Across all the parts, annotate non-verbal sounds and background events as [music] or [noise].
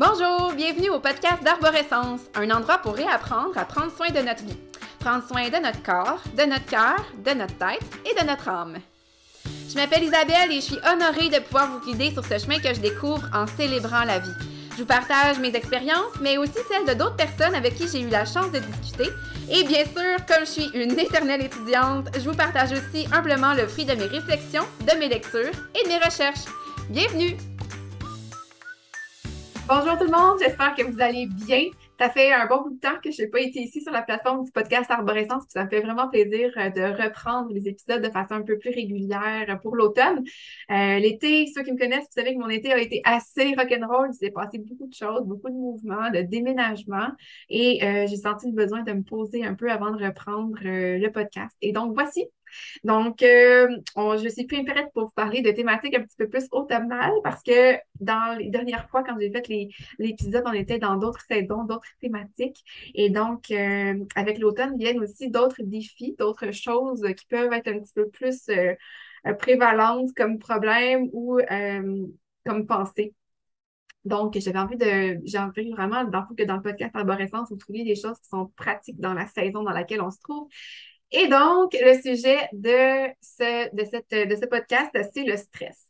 Bonjour, bienvenue au podcast d'Arborescence, un endroit pour réapprendre à prendre soin de notre vie. Prendre soin de notre corps, de notre cœur, de notre tête et de notre âme. Je m'appelle Isabelle et je suis honorée de pouvoir vous guider sur ce chemin que je découvre en célébrant la vie. Je vous partage mes expériences, mais aussi celles de d'autres personnes avec qui j'ai eu la chance de discuter. Et bien sûr, comme je suis une éternelle étudiante, je vous partage aussi humblement le fruit de mes réflexions, de mes lectures et de mes recherches. Bienvenue! Bonjour tout le monde, j'espère que vous allez bien. Ça fait un bon bout de temps que je n'ai pas été ici sur la plateforme du podcast Arborescence, ça me fait vraiment plaisir euh, de reprendre les épisodes de façon un peu plus régulière pour l'automne. Euh, l'été, ceux qui me connaissent, vous savez que mon été a été assez rock'n'roll. Il s'est passé beaucoup de choses, beaucoup de mouvements, de déménagements et euh, j'ai senti le besoin de me poser un peu avant de reprendre le podcast. Et donc, voici donc, euh, je suis plus prête pour vous parler de thématiques un petit peu plus automnales parce que dans les dernières fois, quand j'ai fait l'épisode, on était dans d'autres saisons, d'autres thématiques. Et donc, euh, avec l'automne viennent aussi d'autres défis, d'autres choses qui peuvent être un petit peu plus euh, prévalentes comme problème ou comme pensée. Donc, j'avais envie de, j'ai envie vraiment, dans, que dans le podcast Arborescence, vous trouviez des choses qui sont pratiques dans la saison dans laquelle on se trouve et donc, le sujet de ce, de cette, de ce podcast, c'est le stress.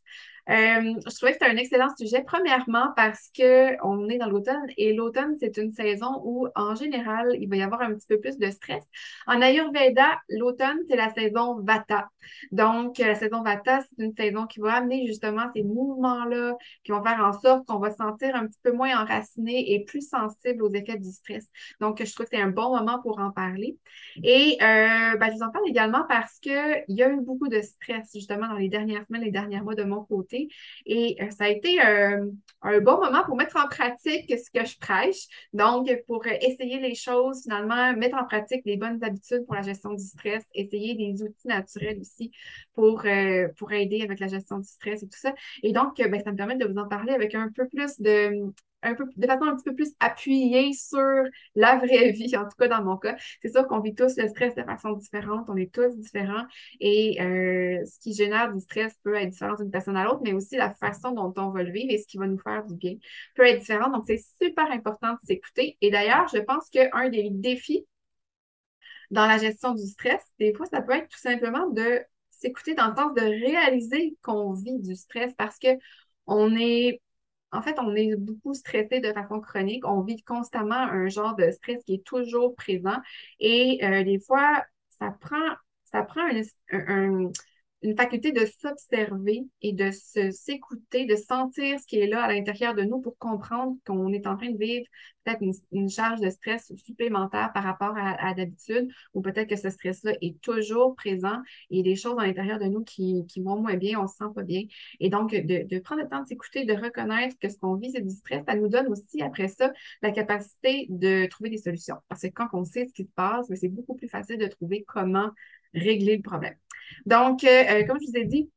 Euh, je trouvais que c'était un excellent sujet, premièrement parce qu'on est dans l'automne et l'automne, c'est une saison où, en général, il va y avoir un petit peu plus de stress. En Ayurveda, l'automne, c'est la saison Vata. Donc, la saison Vata, c'est une saison qui va amener justement ces mouvements-là, qui vont faire en sorte qu'on va se sentir un petit peu moins enraciné et plus sensible aux effets du stress. Donc, je trouve que c'est un bon moment pour en parler. Et euh, ben, je vous en parle également parce qu'il y a eu beaucoup de stress, justement, dans les dernières semaines, les derniers mois de mon côté. Et euh, ça a été euh, un bon moment pour mettre en pratique ce que je prêche. Donc, pour essayer les choses, finalement, mettre en pratique les bonnes habitudes pour la gestion du stress, essayer des outils naturels aussi pour, euh, pour aider avec la gestion du stress et tout ça. Et donc, ben, ça me permet de vous en parler avec un peu plus de un peu, de façon un petit peu plus appuyée sur la vraie [laughs] vie, en tout cas dans mon cas. C'est sûr qu'on vit tous le stress de façon différente, on est tous différents et euh, ce qui génère du stress peut être différent d'une personne à l'autre, mais aussi la façon dont on va le vivre et ce qui va nous faire du bien peut être différent. Donc, c'est super important de s'écouter. Et d'ailleurs, je pense qu'un des défis dans la gestion du stress, des fois, ça peut être tout simplement de s'écouter dans le sens de réaliser qu'on vit du stress parce que on est en fait, on est beaucoup stressé de façon chronique. On vit constamment un genre de stress qui est toujours présent. Et euh, des fois, ça prend, ça prend un, une faculté de s'observer et de s'écouter, de sentir ce qui est là à l'intérieur de nous pour comprendre qu'on est en train de vivre peut-être une, charge de stress supplémentaire par rapport à, d'habitude, ou peut-être que ce stress-là est toujours présent et des choses à l'intérieur de nous qui, qui vont moins bien, on se sent pas bien. Et donc, de, de prendre le temps de s'écouter, de reconnaître que ce qu'on vit, c'est du stress, ça nous donne aussi, après ça, la capacité de trouver des solutions. Parce que quand on sait ce qui se passe, c'est beaucoup plus facile de trouver comment régler le problème. Donc, euh, euh, comme je vous ai dit,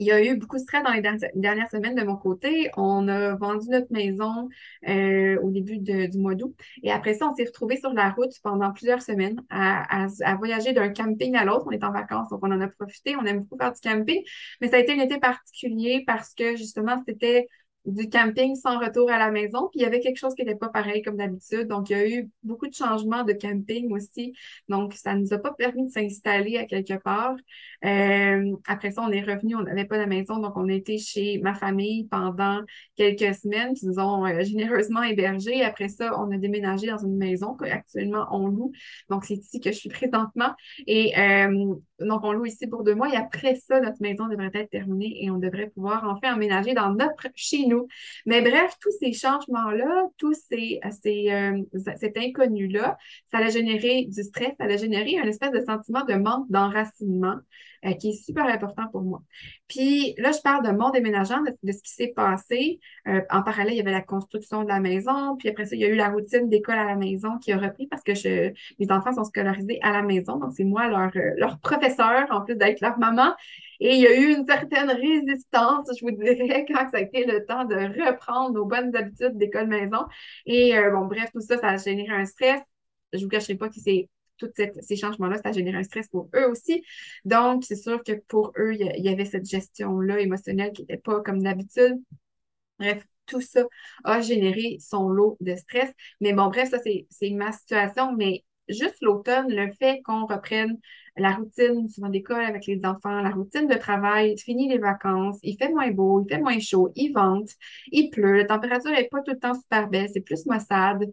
il y a eu beaucoup de stress dans les dernières semaines de mon côté. On a vendu notre maison euh, au début du mois d'août. Et après ça, on s'est retrouvés sur la route pendant plusieurs semaines à, à voyager d'un camping à l'autre. On est en vacances, donc on en a profité. On aime beaucoup faire du camping. Mais ça a été un été particulier parce que justement, c'était du camping sans retour à la maison. Puis il y avait quelque chose qui n'était pas pareil comme d'habitude. Donc, il y a eu beaucoup de changements de camping aussi. Donc, ça ne nous a pas permis de s'installer à quelque part. Euh, après ça, on est revenu, on n'avait pas de maison. Donc, on été chez ma famille pendant quelques semaines qui nous ont euh, généreusement hébergés. Après ça, on a déménagé dans une maison qu'actuellement on loue. Donc, c'est ici que je suis présentement. Et euh, donc, on loue ici pour deux mois. Et après ça, notre maison devrait être terminée et on devrait pouvoir enfin emménager dans notre chez nous mais bref, tous ces changements-là, tous ces, ces euh, cet inconnu-là, ça a généré du stress, ça a généré un espèce de sentiment de manque d'enracinement euh, qui est super important pour moi. Puis là, je parle de mon déménagement, de, ce qui s'est passé. Euh, en parallèle, il y avait la construction de la maison, puis après ça, il y a eu la routine d'école à la maison qui a repris parce que je, mes enfants sont scolarisés à la maison, donc c'est moi leur, leur professeur, en plus d'être leur maman. Et il y a eu une certaine résistance, je vous dirais, [laughs] quand ça a été le temps de reprendre nos bonnes habitudes d'école-maison. Et euh, bon, bref, tout ça, ça a généré un stress. Je ne vous cacherai pas que c'est tous ces changements-là, ça a généré un stress pour eux aussi. Donc, c'est sûr que pour eux, il y, avait cette gestion-là émotionnelle qui n'était pas comme d'habitude. Bref, tout ça a généré son lot de stress. Mais bon, bref, ça, c'est ma situation, mais juste l'automne, le fait qu'on reprenne la routine souvent d'école avec les enfants, la routine de travail, fini les vacances, il fait moins beau, il fait moins chaud, il vente, il pleut, la température n'est pas tout le temps super belle, c'est plus maussade.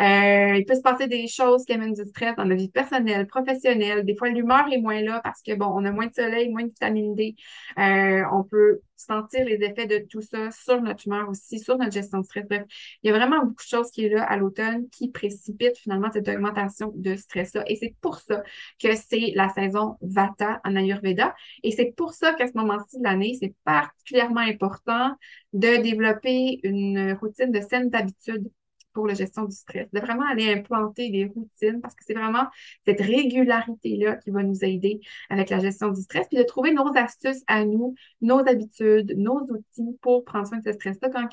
Euh, il peut se passer des choses qui amènent du stress dans la vie personnelle, professionnelle. Des fois, l'humeur est moins là parce que, bon, on a moins de soleil, moins de vitamine D. Euh, on peut sentir les effets de tout ça sur notre humeur aussi, sur notre gestion de stress. Bref, il y a vraiment beaucoup de choses qui est là à l'automne qui précipitent finalement cette augmentation de stress-là. Et c'est pour ça que c'est la saison Vata en Ayurveda. Et c'est pour ça qu'à ce moment-ci de l'année, c'est particulièrement important de développer une routine de saines habitudes pour la gestion du stress, de vraiment aller implanter des routines parce que c'est vraiment cette régularité-là qui va nous aider avec la gestion du stress, puis de trouver nos astuces à nous, nos habitudes, nos outils pour prendre soin de ce stress-là quand,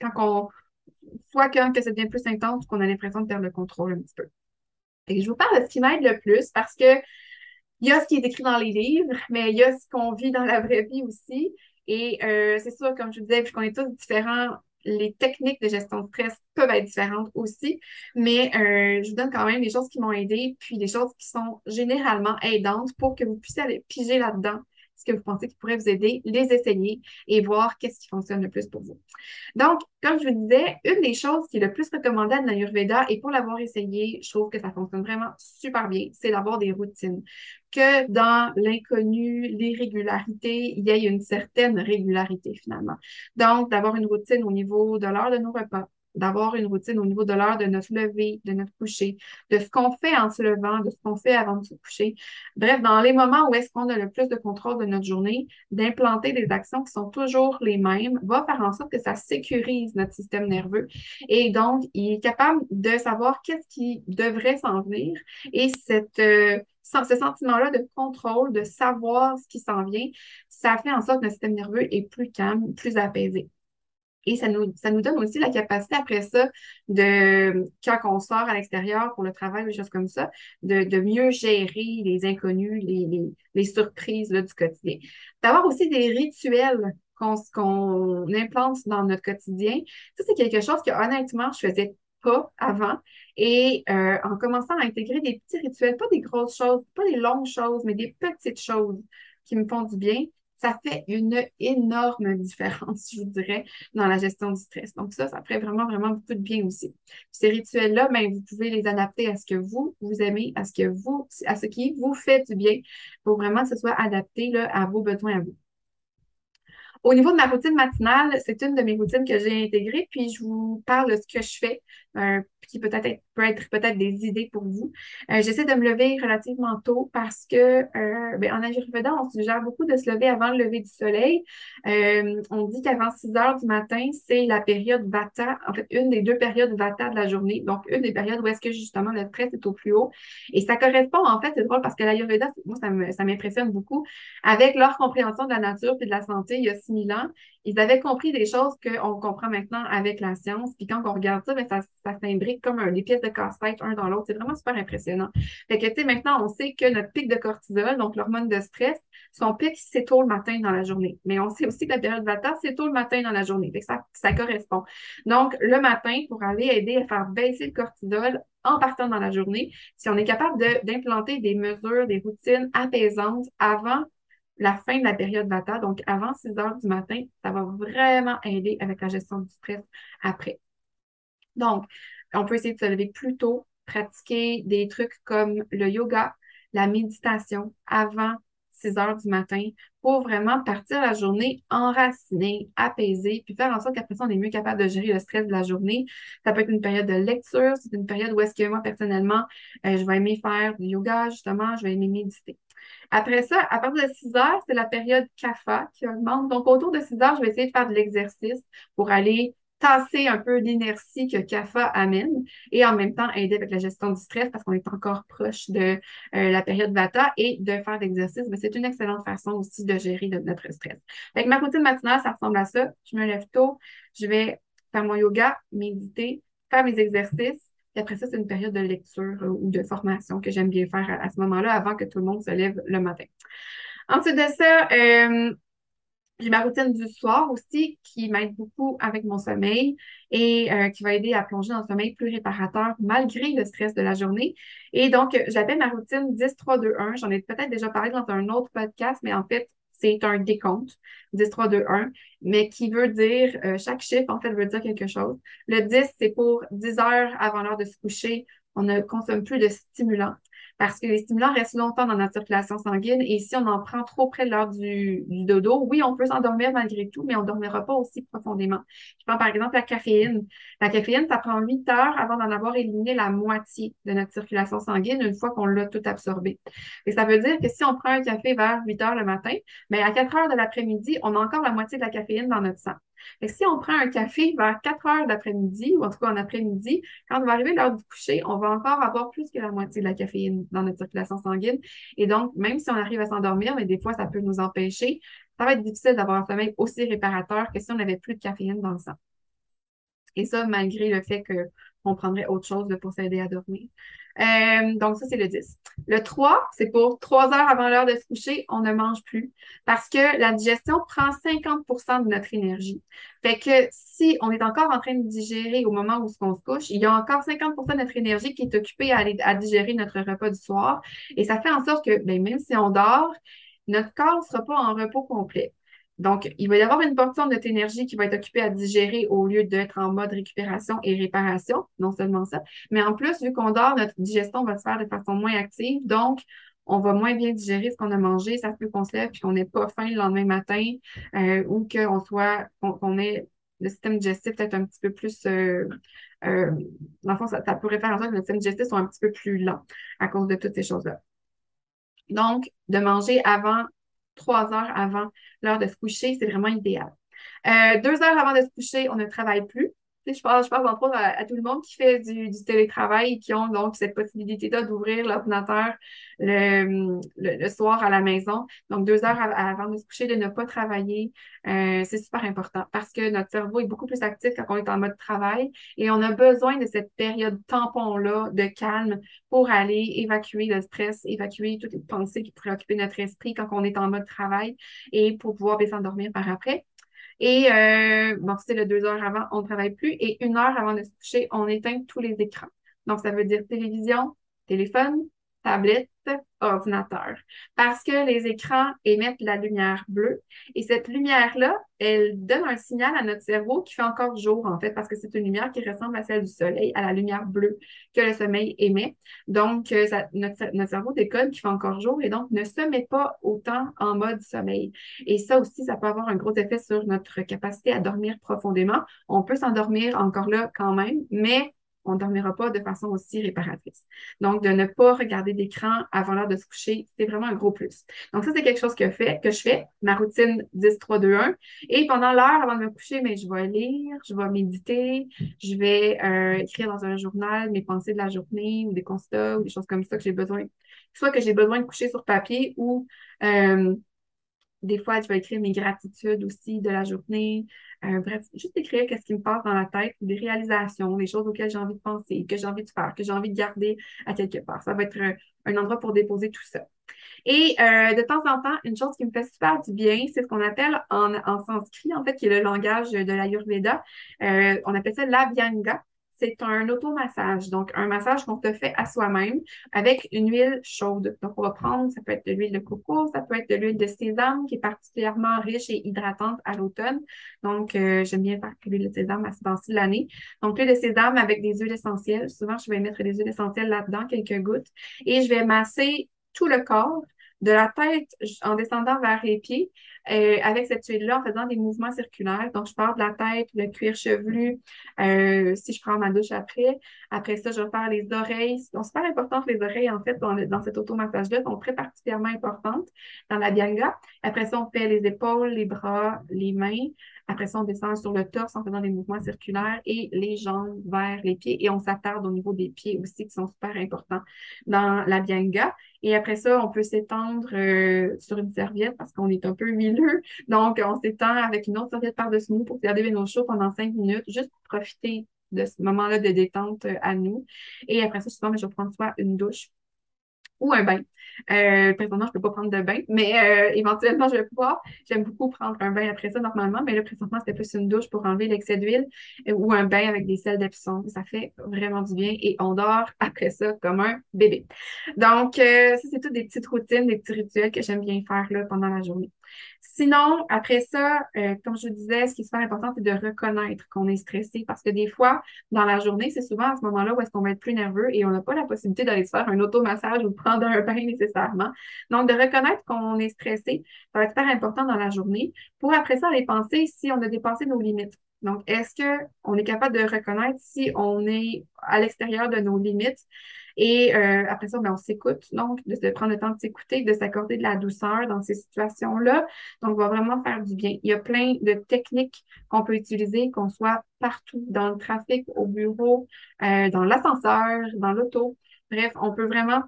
quand on, soit quand que ça devient plus intense, qu'on a l'impression de perdre le contrôle un petit peu. Et je vous parle de ce qui m'aide le plus parce que il y a ce qui est écrit dans les livres, mais il y a ce qu'on vit dans la vraie vie aussi. Et euh, c'est sûr, comme je vous disais, puisqu'on est tous différents, les techniques de gestion de stress peuvent être différentes aussi, mais euh, je vous donne quand même des choses qui m'ont aidé, puis des choses qui sont généralement aidantes pour que vous puissiez aller piger là-dedans ce que vous pensez qui pourrait vous aider, les essayer et voir qu'est-ce qui fonctionne le plus pour vous. Donc, comme je vous disais, une des choses qui est le plus recommandée dans l'Ayurveda, et pour l'avoir essayé, je trouve que ça fonctionne vraiment super bien, c'est d'avoir des routines. Que dans l'inconnu, l'irrégularité, il y ait une certaine régularité finalement. Donc, d'avoir une routine au niveau de l'heure de nos repas, d'avoir une routine au niveau de l'heure de notre lever, de notre coucher, de ce qu'on fait en se levant, de ce qu'on fait avant de se coucher. Bref, dans les moments où est-ce qu'on a le plus de contrôle de notre journée, d'implanter des actions qui sont toujours les mêmes va faire en sorte que ça sécurise notre système nerveux. Et donc, il est capable de savoir qu'est-ce qui devrait s'en venir. Et cette, euh, ce sentiment-là de contrôle, de savoir ce qui s'en vient, ça fait en sorte que notre système nerveux est plus calme, plus apaisé. Et ça nous, ça nous donne aussi la capacité après ça de, quand on sort à l'extérieur pour le travail, des choses comme ça, de, de mieux gérer les inconnus, les, les, les surprises là, du quotidien. D'avoir aussi des rituels qu'on qu'on implante dans notre quotidien. Ça, c'est quelque chose que honnêtement, je faisais pas avant. Et euh, en commençant à intégrer des petits rituels, pas des grosses choses, pas des longues choses, mais des petites choses qui me font du bien, ça fait une énorme différence, je vous dirais, dans la gestion du stress. Donc ça, ça ferait vraiment, vraiment beaucoup de bien aussi. ces rituels-là, ben, vous pouvez les adapter à ce que vous, vous aimez, à ce que vous, à ce qui vous fait du bien pour vraiment que ce soit adapté là, à vos besoins à vous. Au niveau de ma routine matinale, c'est une de mes routines que j'ai intégrées, puis je vous parle de ce que je fais, qui peut-être peut être peut-être des idées pour vous. Euh, j'essaie de me lever relativement tôt parce que euh, ben, en Ayurveda, on suggère beaucoup de se lever avant le lever du soleil. on dit qu'avant 6 heures du matin, c'est la période Vata, en fait, une des deux périodes Vata de la journée. Donc, une des périodes où est-ce que justement le stress est au plus haut. Et ça correspond, en fait, c'est drôle parce que l'Ayurveda, moi, ça m'impressionne beaucoup. Avec leur compréhension de la nature et de la santé, il y a 6000 ans, ils avaient compris des choses qu'on comprend maintenant avec la science. Puis quand on regarde ça, ben, ça, ça s'imbrique comme des pièces de casse-tête un dans l'autre. C'est vraiment super impressionnant. Fait que, tu sais, maintenant, on sait que notre pic de cortisol, donc l'hormone de stress, son pic, c'est tôt le matin dans la journée. Mais on sait aussi que la période Vata, c'est tôt le matin dans la journée. Fait que ça correspond. Donc, le matin, pour aller aider à faire baisser le cortisol, en partant dans la journée, si on est capable d'implanter des mesures, des routines apaisantes avant la fin de la période Vata, donc avant 6 heures du matin, ça va vraiment aider avec la gestion du stress après. Donc, on peut essayer de se lever plus tôt, pratiquer des trucs comme le yoga, la méditation avant 6 heures du matin pour vraiment partir la journée enracinée, apaisée, puis faire en sorte qu'après ça, on est mieux capable de gérer le stress de la journée. Ça peut être une période de lecture, c'est une période où est-ce que moi, personnellement, euh, je vais aimer faire du yoga, justement, je vais aimer méditer. Après ça, à partir de 6 heures, c'est la période CAFA qui augmente. Donc, autour de 6 heures, je vais essayer de faire de l'exercice pour aller tasser un peu l'inertie que CAFA amène et en même temps aider avec la gestion du stress parce qu'on est encore proche de euh, la période Vata et de faire l'exercice. C'est une excellente façon aussi de gérer notre stress. Avec ma routine matinale, ça ressemble à ça. Je me lève tôt, je vais faire mon yoga, méditer, faire mes exercices. Après ça, c'est une période de lecture euh, ou de formation que j'aime bien faire à, ce moment-là avant que tout le monde se lève le matin. Ensuite de ça, euh, J'ai ma routine du soir aussi qui m'aide beaucoup avec mon sommeil et euh, qui va aider à plonger dans un sommeil plus réparateur malgré le stress de la journée. Et donc, j'appelle ma routine 10-3-2-1. J'en ai peut-être déjà parlé dans un autre podcast, mais en fait, c'est un décompte, 10, 3, 2, 1, mais qui veut dire, euh, chaque chiffre, en fait, veut dire quelque chose. Le 10, c'est pour 10 heures avant l'heure de se coucher, on ne consomme plus de stimulants parce que les stimulants restent longtemps dans notre circulation sanguine et si on en prend trop près l'heure du, dodo, oui, on peut s'endormir malgré tout, mais on ne dormira pas aussi profondément. Je prends par exemple la caféine. La caféine, ça prend 8 heures avant d'en avoir éliminé la moitié de notre circulation sanguine une fois qu'on l'a tout absorbé. Et ça veut dire que si on prend un café vers 8 heures le matin, mais à 4 heures de l'après-midi, on a encore la moitié de la caféine dans notre sang. Et si on prend un café vers 4 heures d'après-midi, ou en tout cas en après-midi, quand on va arriver l'heure du coucher, on va encore avoir plus que la moitié de la caféine dans notre circulation sanguine. Et donc, même si on arrive à s'endormir, mais des fois, ça peut nous empêcher, ça va être difficile d'avoir un sommeil aussi réparateur que si on n'avait plus de caféine dans le sang. Et ça, malgré le fait qu'on prendrait autre chose pour s'aider à dormir. Euh, donc, ça, c'est le 10. Le 3, c'est pour 3 heures avant l'heure de se coucher, on ne mange plus parce que la digestion prend 50% de notre énergie. Fait que si on est encore en train de digérer au moment où on se couche, il y a encore 50% de notre énergie qui est occupée à, aller, à digérer notre repas du soir. Et ça fait en sorte que ben, même si on dort, notre corps ne sera pas en repos complet. Donc, il va y avoir une portion de notre énergie qui va être occupée à digérer au lieu d'être en mode récupération et réparation, non seulement ça, mais en plus, vu qu'on dort, notre digestion va se faire de façon moins active. Donc, on va moins bien digérer ce qu'on a mangé. Ça se peut qu'on se lève et qu'on n'ait pas faim le lendemain matin euh, ou qu'on soit, qu'on ait le système digestif peut-être un petit peu plus. Euh, euh, dans le fond, ça, ça, pourrait faire en sorte que notre système digestif soit un petit peu plus lent à cause de toutes ces choses-là. Donc, de manger avant trois heures avant l'heure de se coucher, c'est vraiment idéal. Euh, deux heures avant de se coucher, on ne travaille plus. Je parle, je parle entre autres à, tout le monde qui fait du, télétravail et qui ont donc cette possibilité-là d'ouvrir l'ordinateur le, soir à la maison. Donc, deux heures avant de se coucher, de ne pas travailler, euh, c'est super important parce que notre cerveau est beaucoup plus actif quand on est en mode travail et on a besoin de cette période tampon-là de calme pour aller évacuer le stress, évacuer toutes les pensées qui pourraient occuper notre esprit quand on est en mode travail et pour pouvoir bien s'endormir par après. Et euh, bon, c'est le deux heures avant, on ne travaille plus. Et une heure avant de se coucher, on éteint tous les écrans. Donc, ça veut dire télévision, téléphone, tablette, ordinateur. Parce que les écrans émettent la lumière bleue et cette lumière-là, elle donne un signal à notre cerveau qui fait encore jour, en fait, parce que c'est une lumière qui ressemble à celle du soleil, à la lumière bleue que le sommeil émet. Donc, euh, notre, notre, cerveau décode qui fait encore jour et donc ne se met pas autant en mode sommeil. Et ça aussi, ça peut avoir un gros effet sur notre capacité à dormir profondément. On peut s'endormir encore là quand même, mais on ne dormira pas de façon aussi réparatrice. Donc, de ne pas regarder d'écran avant l'heure de se coucher, c'est vraiment un gros plus. Donc, ça, c'est quelque chose que, fait, que je fais, ma routine 10-3-2-1. Et pendant l'heure avant de me coucher, mais je vais lire, je vais méditer, je vais euh, écrire dans un journal mes pensées de la journée ou des constats ou des choses comme ça que j'ai besoin, soit que j'ai besoin de coucher sur papier ou euh, des fois, je vais écrire mes gratitudes aussi de la journée. Euh, bref, juste écrire qu'est-ce qui me passe dans la tête, des réalisations, des choses auxquelles j'ai envie de penser, que j'ai envie de faire, que j'ai envie de garder à quelque part. Ça va être un, endroit pour déposer tout ça. Et euh, de temps en temps, une chose qui me fait super du bien, c'est ce qu'on appelle en, en sanskrit, en fait, qui est le langage de l'Ayurveda. Euh, on appelle ça l'avyanga c'est un automassage, donc un massage qu'on te fait à soi-même avec une huile chaude. Donc, on va prendre, ça peut être de l'huile de coco, ça peut être de l'huile de sésame qui est particulièrement riche et hydratante à l'automne. Donc, euh, j'aime bien faire l'huile de sésame à ce temps-ci de l'année. Donc, l'huile de sésame avec des huiles essentielles. Souvent, je vais mettre des huiles essentielles là-dedans, quelques gouttes, et je vais masser tout le corps de la tête en descendant vers les pieds euh, avec cette huile-là en faisant des mouvements circulaires. Donc, je pars de la tête, le cuir chevelu, euh, si je prends ma douche après. Après ça, je vais faire les oreilles. Donc, super important les oreilles, en fait, dans, dans cet automassage-là, sont très particulièrement importantes dans la bianga. Après ça, on fait les épaules, les bras, les mains. Après ça, on descend sur le torse en faisant des mouvements circulaires et les jambes vers les pieds. Et on s'attarde au niveau des pieds aussi, qui sont super importants dans la bianga. Et après ça, on peut s'étendre euh, sur une serviette parce qu'on est un peu huileux. Donc, on s'étend avec une autre serviette par-dessus nous pour garder nos chauds pendant cinq minutes, juste pour profiter de ce moment-là de détente euh, à nous. Et après ça, souvent, je vais prendre soit une douche ou un bain. Euh, présentement, je peux pas prendre de bain, mais euh, éventuellement, je vais pouvoir. J'aime beaucoup prendre un bain après ça normalement, mais là, présentement, c'était plus une douche pour enlever l'excès d'huile euh, ou un bain avec des sels d'Epsom. Ça fait vraiment du bien et on dort après ça comme un bébé. Donc, ça, c'est toutes des petites routines, des petits rituels que j'aime bien faire là, pendant la journée. Sinon, après ça, euh, comme je disais, ce qui est super important, c'est de reconnaître qu'on est stressé parce que des fois, dans la journée, c'est souvent à ce moment-là où est-ce qu'on va être plus nerveux et on n'a pas la possibilité d'aller se faire un automassage ou de prendre un bain nécessairement. Donc, de reconnaître qu'on est stressé, ça va être super important dans la journée pour après ça aller penser si on a dépassé nos limites. Donc, est-ce qu'on est capable de reconnaître si on est à l'extérieur de nos limites? Et euh, après ça, ben, on s'écoute, donc de, prendre le temps de s'écouter, de s'accorder de la douceur dans ces situations-là. Donc, on va vraiment faire du bien. Il y a plein de techniques qu'on peut utiliser, qu'on soit partout, dans le trafic, au bureau, euh, dans l'ascenseur, dans l'auto. Bref, on peut vraiment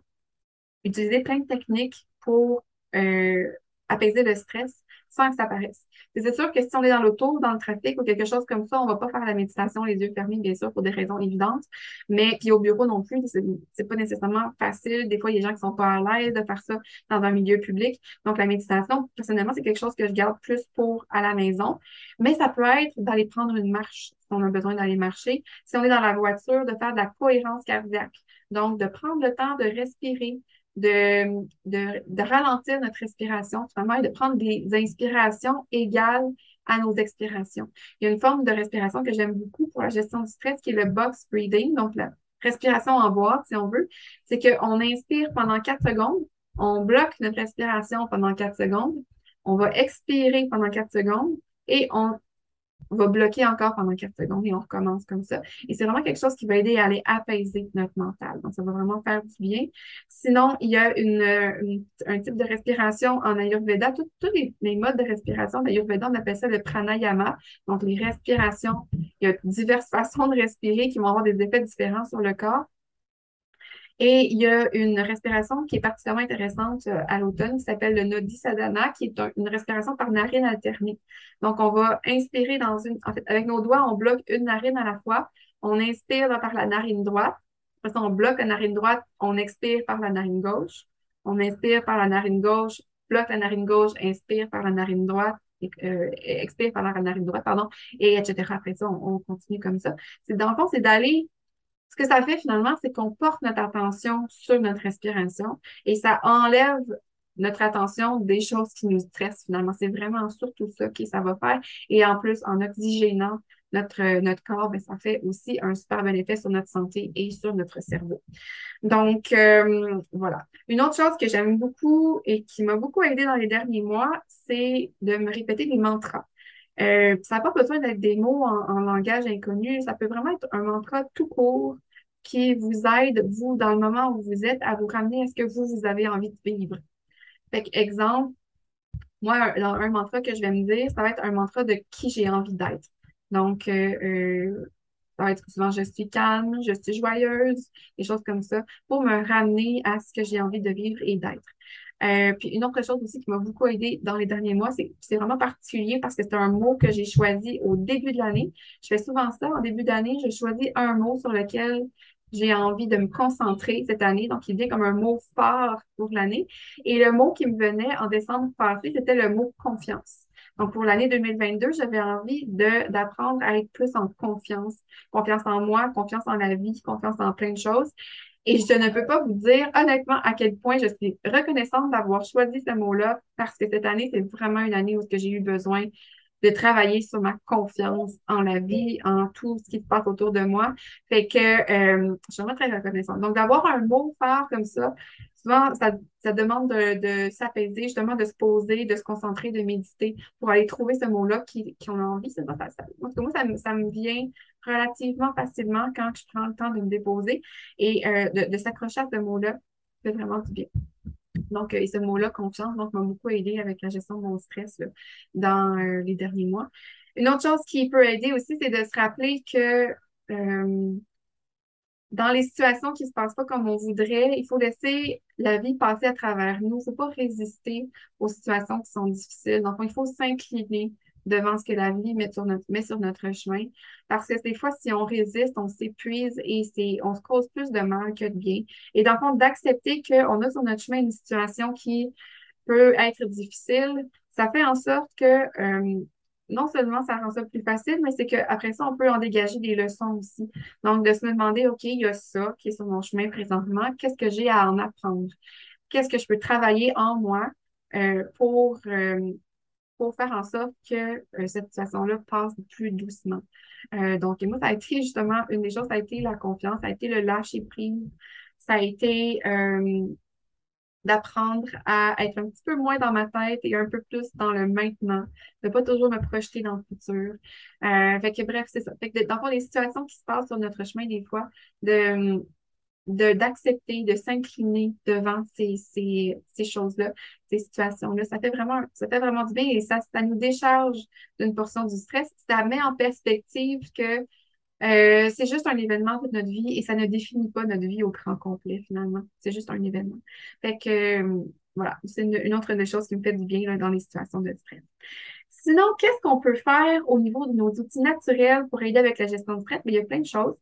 utiliser plein de techniques pour euh, apaiser le stress sans que ça paraisse. C'est sûr que si on est dans l'auto, dans le trafic ou quelque chose comme ça, on va pas faire la méditation les yeux fermés, bien sûr, pour des raisons évidentes. Mais puis au bureau non plus, c'est pas nécessairement facile. Des fois, il y a des gens qui sont pas à l'aise de faire ça dans un milieu public. Donc, la méditation, personnellement, c'est quelque chose que je garde plus pour à la maison. Mais ça peut être d'aller prendre une marche si on a besoin d'aller marcher. Si on est dans la voiture, de faire de la cohérence cardiaque. Donc, de prendre le temps de respirer, de, de, de, ralentir notre respiration, finalement, et de prendre des inspirations égales à nos expirations. Il y a une forme de respiration que j'aime beaucoup pour la gestion du stress qui est le box breathing, donc la respiration en boîte, si on veut. C'est qu'on inspire pendant 4 secondes, on bloque notre respiration pendant 4 secondes, on va expirer pendant 4 secondes et on on va bloquer encore pendant 4 secondes et on recommence comme ça. Et c'est vraiment quelque chose qui va aider à aller apaiser notre mental. Donc, ça va vraiment faire du bien. Sinon, il y a une, un type de respiration en Ayurveda. Tous les, les, modes de respiration d'Ayurveda, on appelle ça le pranayama. Donc, les respirations. Il y a diverses façons de respirer qui vont avoir des effets différents sur le corps. Et il y a une respiration qui est particulièrement intéressante euh, à l'automne qui s'appelle le Nodi Sadhana, qui est une respiration par narine alternée. Donc, on va inspirer dans une, en fait, avec nos doigts, on bloque une narine à la fois. On inspire par la narine droite. Après ça, on bloque la narine droite, on expire par la narine gauche. On inspire par la narine gauche, bloque la narine gauche, inspire par la narine droite, euh, expire par la narine droite, pardon, et etc. Après ça, on, on continue comme ça. C'est, dans le fond, c'est d'aller ce que ça fait finalement, c'est qu'on porte notre attention sur notre respiration et ça enlève notre attention des choses qui nous stressent finalement. C'est vraiment surtout ça que ça va faire. Et en plus, en oxygénant notre, notre corps, ben, ça fait aussi un super bon effet sur notre santé et sur notre cerveau. Donc, euh, voilà. Une autre chose que j'aime beaucoup et qui m'a beaucoup aidé dans les derniers mois, c'est de me répéter des mantras. Euh, ça n'a pas besoin d'être des mots en, langage inconnu. Ça peut vraiment être un mantra tout court qui vous aide, vous, dans le moment où vous êtes, à vous ramener à ce que vous, vous avez envie de vivre. Fait exemple, moi, dans un mantra que je vais me dire, ça va être un mantra de qui j'ai envie d'être. Donc, euh, euh, ça va être souvent je suis calme, je suis joyeuse, des choses comme ça, pour me ramener à ce que j'ai envie de vivre et d'être. Euh, puis une autre chose aussi qui m'a beaucoup aidé dans les derniers mois, c'est c'est vraiment particulier parce que c'est un mot que j'ai choisi au début de l'année. Je fais souvent ça en début d'année, je choisis un mot sur lequel j'ai envie de me concentrer cette année. Donc, il vient comme un mot fort pour l'année. Et le mot qui me venait en décembre passé, c'était le mot confiance. Donc, pour l'année 2022, j'avais envie d'apprendre à être plus en confiance. Confiance en moi, confiance en la vie, confiance en plein de choses. Et je ne peux pas vous dire honnêtement à quel point je suis reconnaissante d'avoir choisi ce mot-là parce que cette année, c'est vraiment une année où j'ai eu besoin de travailler sur ma confiance en la vie, en tout ce qui se passe autour de moi. Fait que euh, je suis vraiment très reconnaissante. Donc, d'avoir un mot fort comme ça, souvent, ça, ça demande de, de s'apaiser, justement, de se poser, de se concentrer, de méditer pour aller trouver ce mot-là qui, qui on a envie. C'est pas facile. moi, ça, ça me vient relativement facilement quand je prends le temps de me déposer et euh, de, de s'accrocher à ce mot-là. Ça fait vraiment du bien. Donc, euh, ce mot-là, confiance, donc, m'a beaucoup aidé avec la gestion de mon stress dans euh, les derniers mois. Une autre chose qui peut aider aussi, c'est de se rappeler que euh, dans les situations qui ne se passent pas comme on voudrait, il faut laisser la vie passer à travers nous. Il ne faut pas résister aux situations qui sont difficiles. Donc, il faut s'incliner devant ce que la vie met sur notre, met sur notre chemin. Parce que des fois, si on résiste, on s'épuise et on se cause plus de mal que de bien. Et dans le fond, d'accepter qu'on a sur notre chemin une situation qui peut être difficile, ça fait en sorte que euh, non seulement ça rend ça plus facile, mais c'est qu'après ça, on peut en dégager des leçons aussi. Donc, de se demander, OK, il y a ça qui est sur mon chemin présentement, qu'est-ce que j'ai à en apprendre? Qu'est-ce que je peux travailler en moi euh, pour, euh, faire en sorte que euh, cette situation-là passe plus doucement. donc, moi, ça a été justement une des choses, ça a été la confiance, ça a été le lâcher prise, ça a été d'apprendre à être un petit peu moins dans ma tête et un peu plus dans le maintenant, de pas toujours me projeter dans le futur. Euh, que bref, c'est ça. Fait que dans les situations qui se passent sur notre chemin, des fois, de d'accepter, de, s'incliner devant ces, ces, ces choses-là, ces situations-là. Ça fait vraiment, ça fait vraiment du bien et ça, ça nous décharge d'une portion du stress. Ça met en perspective que euh, c'est juste un événement de notre vie et ça ne définit pas notre vie au grand complet, finalement. C'est juste un événement. Fait que, voilà, c'est une, autre des choses qui me fait du bien dans les situations de stress. Sinon, qu'est-ce qu'on peut faire au niveau de nos outils naturels pour aider avec la gestion de stress? Mais il y a plein de choses.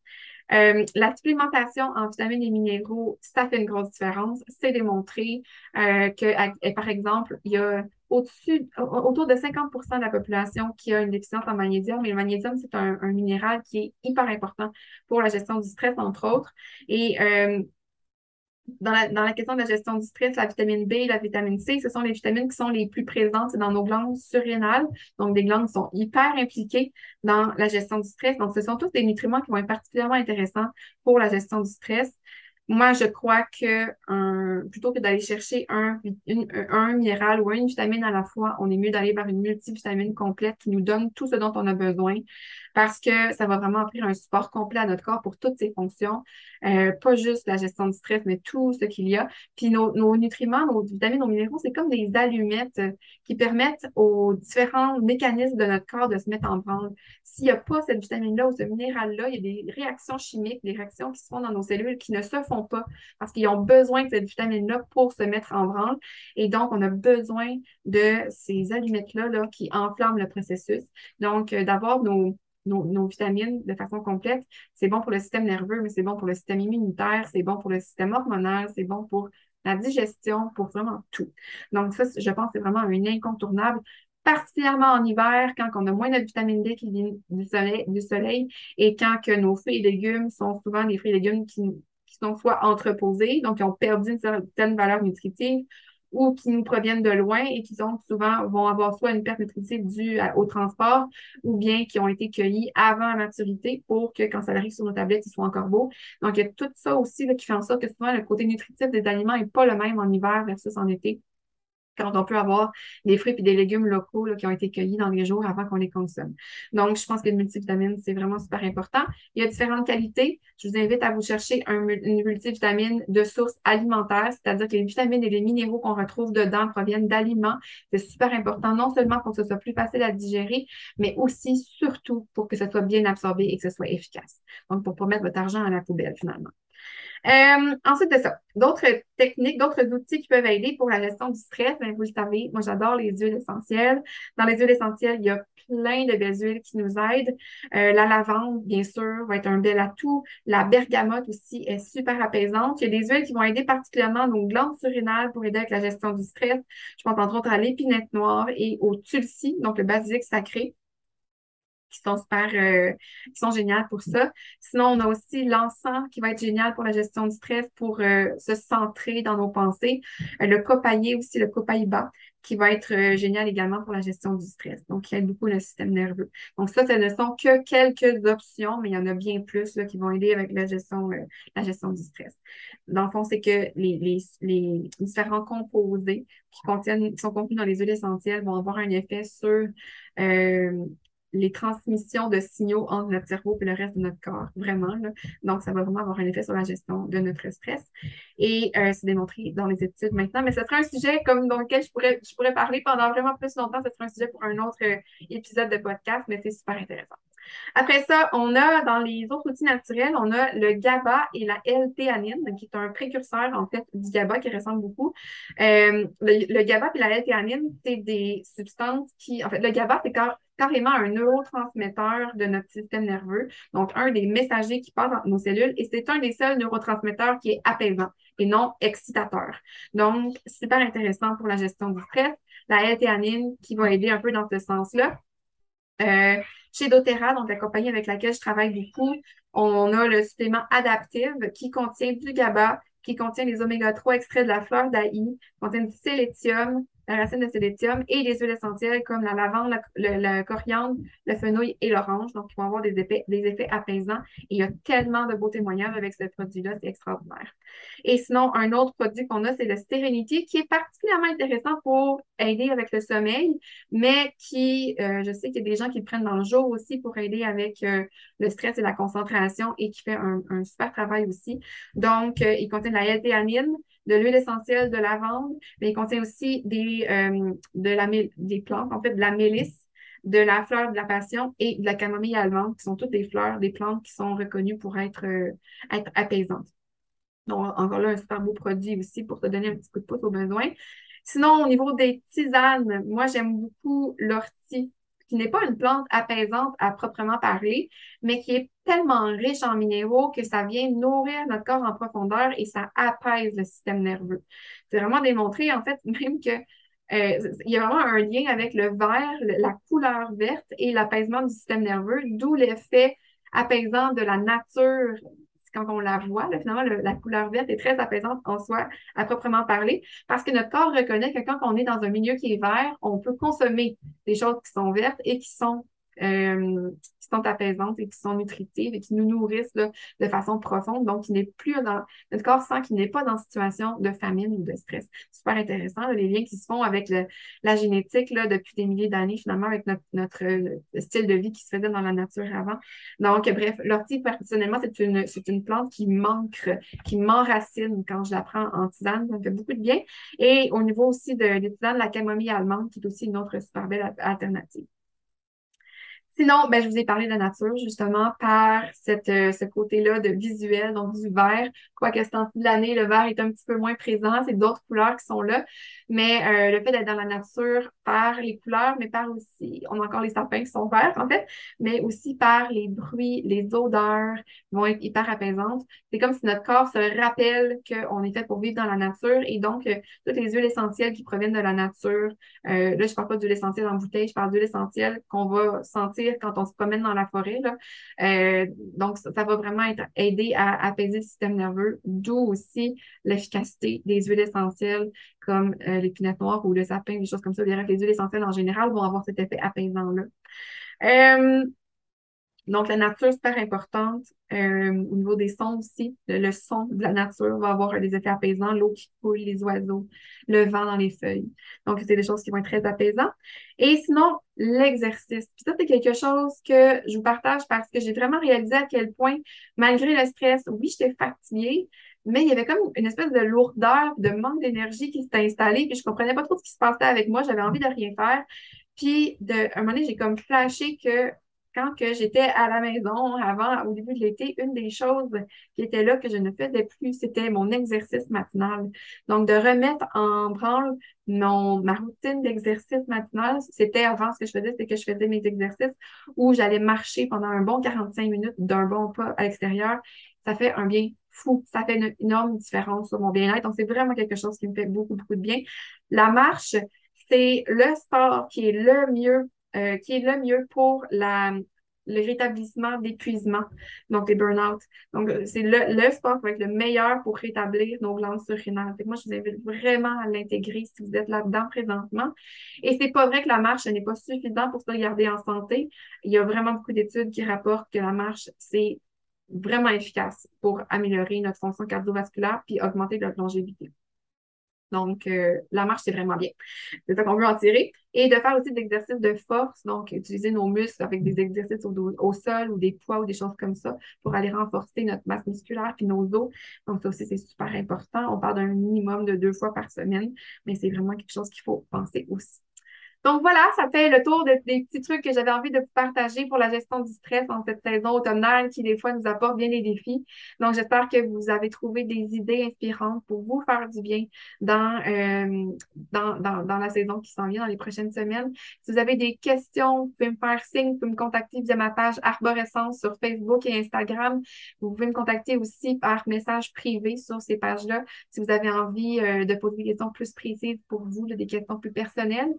Euh, la supplémentation en vitamines et minéraux, ça fait une grosse différence. C'est démontré euh, que, par exemple, il y a au-dessus, autour de 50% de la population qui a une déficience en magnésium. Mais le magnésium, c'est un, minéral qui est hyper important pour la gestion du stress, entre autres. Et euh, dans la, dans la question de la gestion du stress, la vitamine B et la vitamine C, ce sont les vitamines qui sont les plus présentes dans nos glandes surrénales. Donc, des glandes qui sont hyper impliquées dans la gestion du stress. Donc, ce sont tous des nutriments qui vont être particulièrement intéressants pour la gestion du stress. Moi, je crois que plutôt que d'aller chercher un, un minéral ou une vitamine à la fois, on est mieux d'aller vers une multivitamine complète qui nous donne tout ce dont on a besoin parce que ça va vraiment offrir un support complet à notre corps pour toutes ses fonctions, euh, pas juste la gestion du stress, mais tout ce qu'il y a. Puis nos, nutriments, nos vitamines, nos minéraux, c'est comme des allumettes euh, qui permettent aux différents mécanismes de notre corps de se mettre en branle. S'il n'y a pas cette vitamine-là ou ce minéral-là, il y a des réactions chimiques, des réactions qui se font dans nos cellules qui ne se font pas parce qu'ils ont besoin de cette vitamine-là pour se mettre en branle. Et donc, on a besoin de ces allumettes-là là, qui enflamment le processus. Donc, euh, d'avoir nos nos, vitamines de façon complète. C'est bon pour le système nerveux, mais c'est bon pour le système immunitaire, c'est bon pour le système hormonal, c'est bon pour la digestion, pour vraiment tout. Donc ça, je pense que c'est vraiment un incontournable, particulièrement en hiver, quand on a moins de vitamine D qui vient du soleil, du soleil et quand que nos fruits et légumes sont souvent des fruits et légumes qui, qui sont soit entreposés, donc qui ont perdu une certaine valeur nutritive, ou qui nous proviennent de loin et qui sont souvent vont avoir soit une perte nutritive due au transport ou bien qui ont été cueillis avant la maturité pour que quand ça arrive sur nos tablettes, ils soient encore beaux. Donc, il y a tout ça aussi qui fait en sorte que souvent le côté nutritif des aliments n'est pas le même en hiver versus en été quand on peut avoir des fruits et des légumes locaux qui ont été cueillis dans les jours avant qu'on les consomme. Donc, je pense que le multivitamine, c'est vraiment super important. Il y a différentes qualités. Je vous invite à vous chercher un, une multivitamine de source alimentaire, c'est-à-dire que les vitamines et les minéraux qu'on retrouve dedans proviennent d'aliments. C'est super important, non seulement pour que ce soit plus facile à digérer, mais aussi, surtout, pour que ce soit bien absorbé et que ce soit efficace. Donc, pour ne pas mettre votre argent à la poubelle, finalement. Euh, ensuite de ça, d'autres techniques, d'autres outils qui peuvent aider pour la gestion du stress, bien, vous le savez, moi j'adore les huiles essentielles. Dans les huiles essentielles, il y a plein de belles huiles qui nous aident. Euh, la lavande, bien sûr, va être un bel atout. La bergamote aussi est super apaisante. Il y a des huiles qui vont aider particulièrement nos glandes surrénales pour aider avec la gestion du stress. Je pense entre autres à l'épinette noire et au tulsi, donc le basilic sacré qui sont super, euh, qui sont géniales pour ça. Sinon, on a aussi l'encens qui va être génial pour la gestion du stress, pour euh, se centrer dans nos pensées. Euh, le copaillé aussi, le copaïba, qui va être génial également pour la gestion du stress. Donc, qui aide beaucoup le système nerveux. Donc, ça, ce ne sont que quelques options, mais il y en a bien plus qui vont aider avec la gestion, la gestion du stress. Dans le fond, c'est que les, les, les différents composés qui contiennent, qui sont contenus dans les huiles essentielles vont avoir un effet sur les transmissions de signaux entre notre cerveau et le reste de notre corps, vraiment. Là. Donc, ça va vraiment avoir un effet sur la gestion de notre stress. Et euh, c'est démontré dans les études maintenant. Mais ce sera un sujet comme dans lequel je pourrais, je pourrais parler pendant vraiment plus longtemps. Ce sera un sujet pour un autre euh, épisode de podcast, mais c'est super intéressant. Après ça, on a dans les autres outils naturels, on a le GABA et la L-théanine, qui est un précurseur en fait du GABA qui ressemble beaucoup. Euh, le, GABA et la L-théanine, c'est des substances qui, en fait, le GABA, c'est quand carrément un neurotransmetteur de notre système nerveux, donc un des messagers qui passe dans nos cellules, et c'est un des seuls neurotransmetteurs qui est apaisant et non excitateur. Donc, super intéressant pour la gestion du stress. La L-théanine qui va aider un peu dans ce sens-là. Euh, chez doTERRA, donc la compagnie avec laquelle je travaille beaucoup, on a le supplément Adaptive qui contient du GABA, qui contient les oméga 3 extraits de la fleur d'Aï, contient du sélétium, la racine de sélétium et des huiles essentielles comme la lavande, le, coriandre, le fenouil et l'orange. Donc, ils vont avoir des effets, des effets apaisants. Et il y a tellement de beaux témoignages avec ce produit-là, c'est extraordinaire. Et sinon, un autre produit qu'on a, c'est le Serenity, qui est particulièrement intéressant pour aider avec le sommeil, mais qui, euh, je sais qu'il y a des gens qui le prennent dans le jour aussi pour aider avec euh, le stress et la concentration et qui fait un, super travail aussi. Donc, euh, il contient de la L-théanine, de l'huile essentielle de lavande, mais il contient aussi des, euh, de la, des plantes, en fait, de la mélisse, de la fleur de la passion et de la camomille allemande, qui sont toutes des fleurs, des plantes qui sont reconnues pour être, euh, être apaisantes. Donc, encore là, un super beau produit aussi pour te donner un petit coup de pouce au besoin. Sinon, au niveau des tisanes, moi, j'aime beaucoup l'ortie qui n'est pas une plante apaisante à proprement parler, mais qui est tellement riche en minéraux que ça vient nourrir notre corps en profondeur et ça apaise le système nerveux. C'est vraiment démontré, en fait, [laughs] même que euh, il y a vraiment un lien avec le vert, la couleur verte et l'apaisement du système nerveux, d'où l'effet apaisant de la nature quand on la voit, finalement, la couleur verte est très apaisante en soi, à proprement parler, parce que notre corps reconnaît que quand on est dans un milieu qui est vert, on peut consommer des choses qui sont vertes et qui sont euh, sont apaisantes et qui sont nutritives et qui nous nourrissent de façon profonde. Donc, il n'est plus dans notre corps sent qu'il n'est pas dans une situation de famine ou de stress. Super intéressant, les liens qui se font avec la génétique là, depuis des milliers d'années, finalement, avec notre, style de vie qui se faisait dans la nature avant. Donc, bref, l'ortie, personnellement, c'est une, c'est une plante qui manque, qui m'enracine quand je la prends en tisane. Ça me fait beaucoup de bien. Et au niveau aussi de, des tisanes, la camomille allemande, qui est aussi une autre super belle alternative. Sinon, ben, je vous ai parlé de la nature, justement, par cette, euh, ce côté-là de visuel, donc du vert. Quoique ce temps de l'année, le vert est un petit peu moins présent, c'est d'autres couleurs qui sont là. Mais euh, le fait d'être dans la nature par les couleurs, mais par aussi, on a encore les sapins qui sont verts, en fait, mais aussi par les bruits, les odeurs vont être hyper apaisantes. C'est comme si notre corps se rappelle qu'on est fait pour vivre dans la nature et donc euh, toutes les huiles essentielles qui proviennent de la nature, là, je parle pas d'huile essentielle en bouteille, je parle d'huile essentielle qu'on va sentir quand on se promène dans la forêt. Euh, donc, ça, va vraiment être, aider à apaiser le système nerveux, d'où aussi l'efficacité des huiles essentielles comme euh, l'épinette noire ou le sapin, des choses comme ça. Les huiles essentielles en général vont avoir cet effet apaisant-là. Euh, donc, la nature, super importante. Euh, au niveau des sons aussi, le, son de la nature va avoir des effets apaisants. L'eau qui coule, les oiseaux, le vent dans les feuilles. Donc, c'est des choses qui vont être très apaisantes. Et sinon, l'exercice. Puis ça, c'est quelque chose que je vous partage parce que j'ai vraiment réalisé à quel point, malgré le stress, oui, j'étais fatiguée, mais il y avait comme une espèce de lourdeur, de manque d'énergie qui s'était installée, puis je comprenais pas trop ce qui se passait avec moi. J'avais envie de rien faire. Puis, à un moment donné, j'ai comme flashé que quand que j'étais à la maison avant, au début de l'été, une des choses qui était là que je ne faisais plus, c'était mon exercice matinal. Donc, de remettre en branle mon, ma routine d'exercice matinal, c'était avant ce que je faisais, c'est que je faisais mes exercices où j'allais marcher pendant un bon 45 minutes d'un bon pas à l'extérieur. Ça fait un bien fou. Ça fait une énorme différence sur mon bien-être. Donc, c'est vraiment quelque chose qui me fait beaucoup, beaucoup de bien. La marche, c'est le sport qui est le mieux euh, qui est le mieux pour la, le rétablissement d'épuisement, donc les burn-out. Donc, euh, c'est le, le sport qui va être le meilleur pour rétablir nos glandes surrénales. moi, je vous invite vraiment à l'intégrer si vous êtes là-dedans présentement. Et c'est pas vrai que la marche n'est pas suffisante pour se garder en santé. Il y a vraiment beaucoup d'études qui rapportent que la marche, c'est vraiment efficace pour améliorer notre fonction cardiovasculaire puis augmenter notre longévité. Donc, euh, la marche, c'est vraiment bien. C'est ça qu'on veut en tirer. Et de faire aussi des exercices de force, donc utiliser nos muscles avec des exercices au, sol ou des poids ou des choses comme ça pour aller renforcer notre masse musculaire puis nos os. Donc, ça aussi, c'est super important. On parle d'un minimum de deux fois par semaine, mais c'est vraiment quelque chose qu'il faut penser aussi. Donc voilà, ça fait le tour des petits trucs que j'avais envie de partager pour la gestion du stress en cette saison automnale qui des fois nous apporte bien des défis. Donc j'espère que vous avez trouvé des idées inspirantes pour vous faire du bien dans, euh, dans, dans, dans, la saison qui s'en vient dans les prochaines semaines. Si vous avez des questions, vous pouvez me faire signe, vous pouvez me contacter via ma page Arborescence sur Facebook et Instagram. Vous pouvez me contacter aussi par message privé sur ces pages-là si vous avez envie euh, de poser des questions plus précises pour vous, des questions plus personnelles.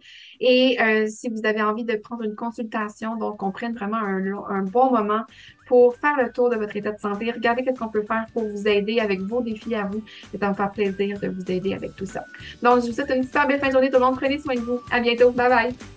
Euh, si vous avez envie de prendre une consultation, donc on prenne vraiment un, bon moment pour faire le tour de votre état de santé. Regardez ce qu'on peut faire pour vous aider avec vos défis à vous. C'est un faire plaisir de vous aider avec tout ça. Donc, je vous souhaite une super belle fin de journée tout le monde. Prenez soin de vous. À bientôt. Bye bye.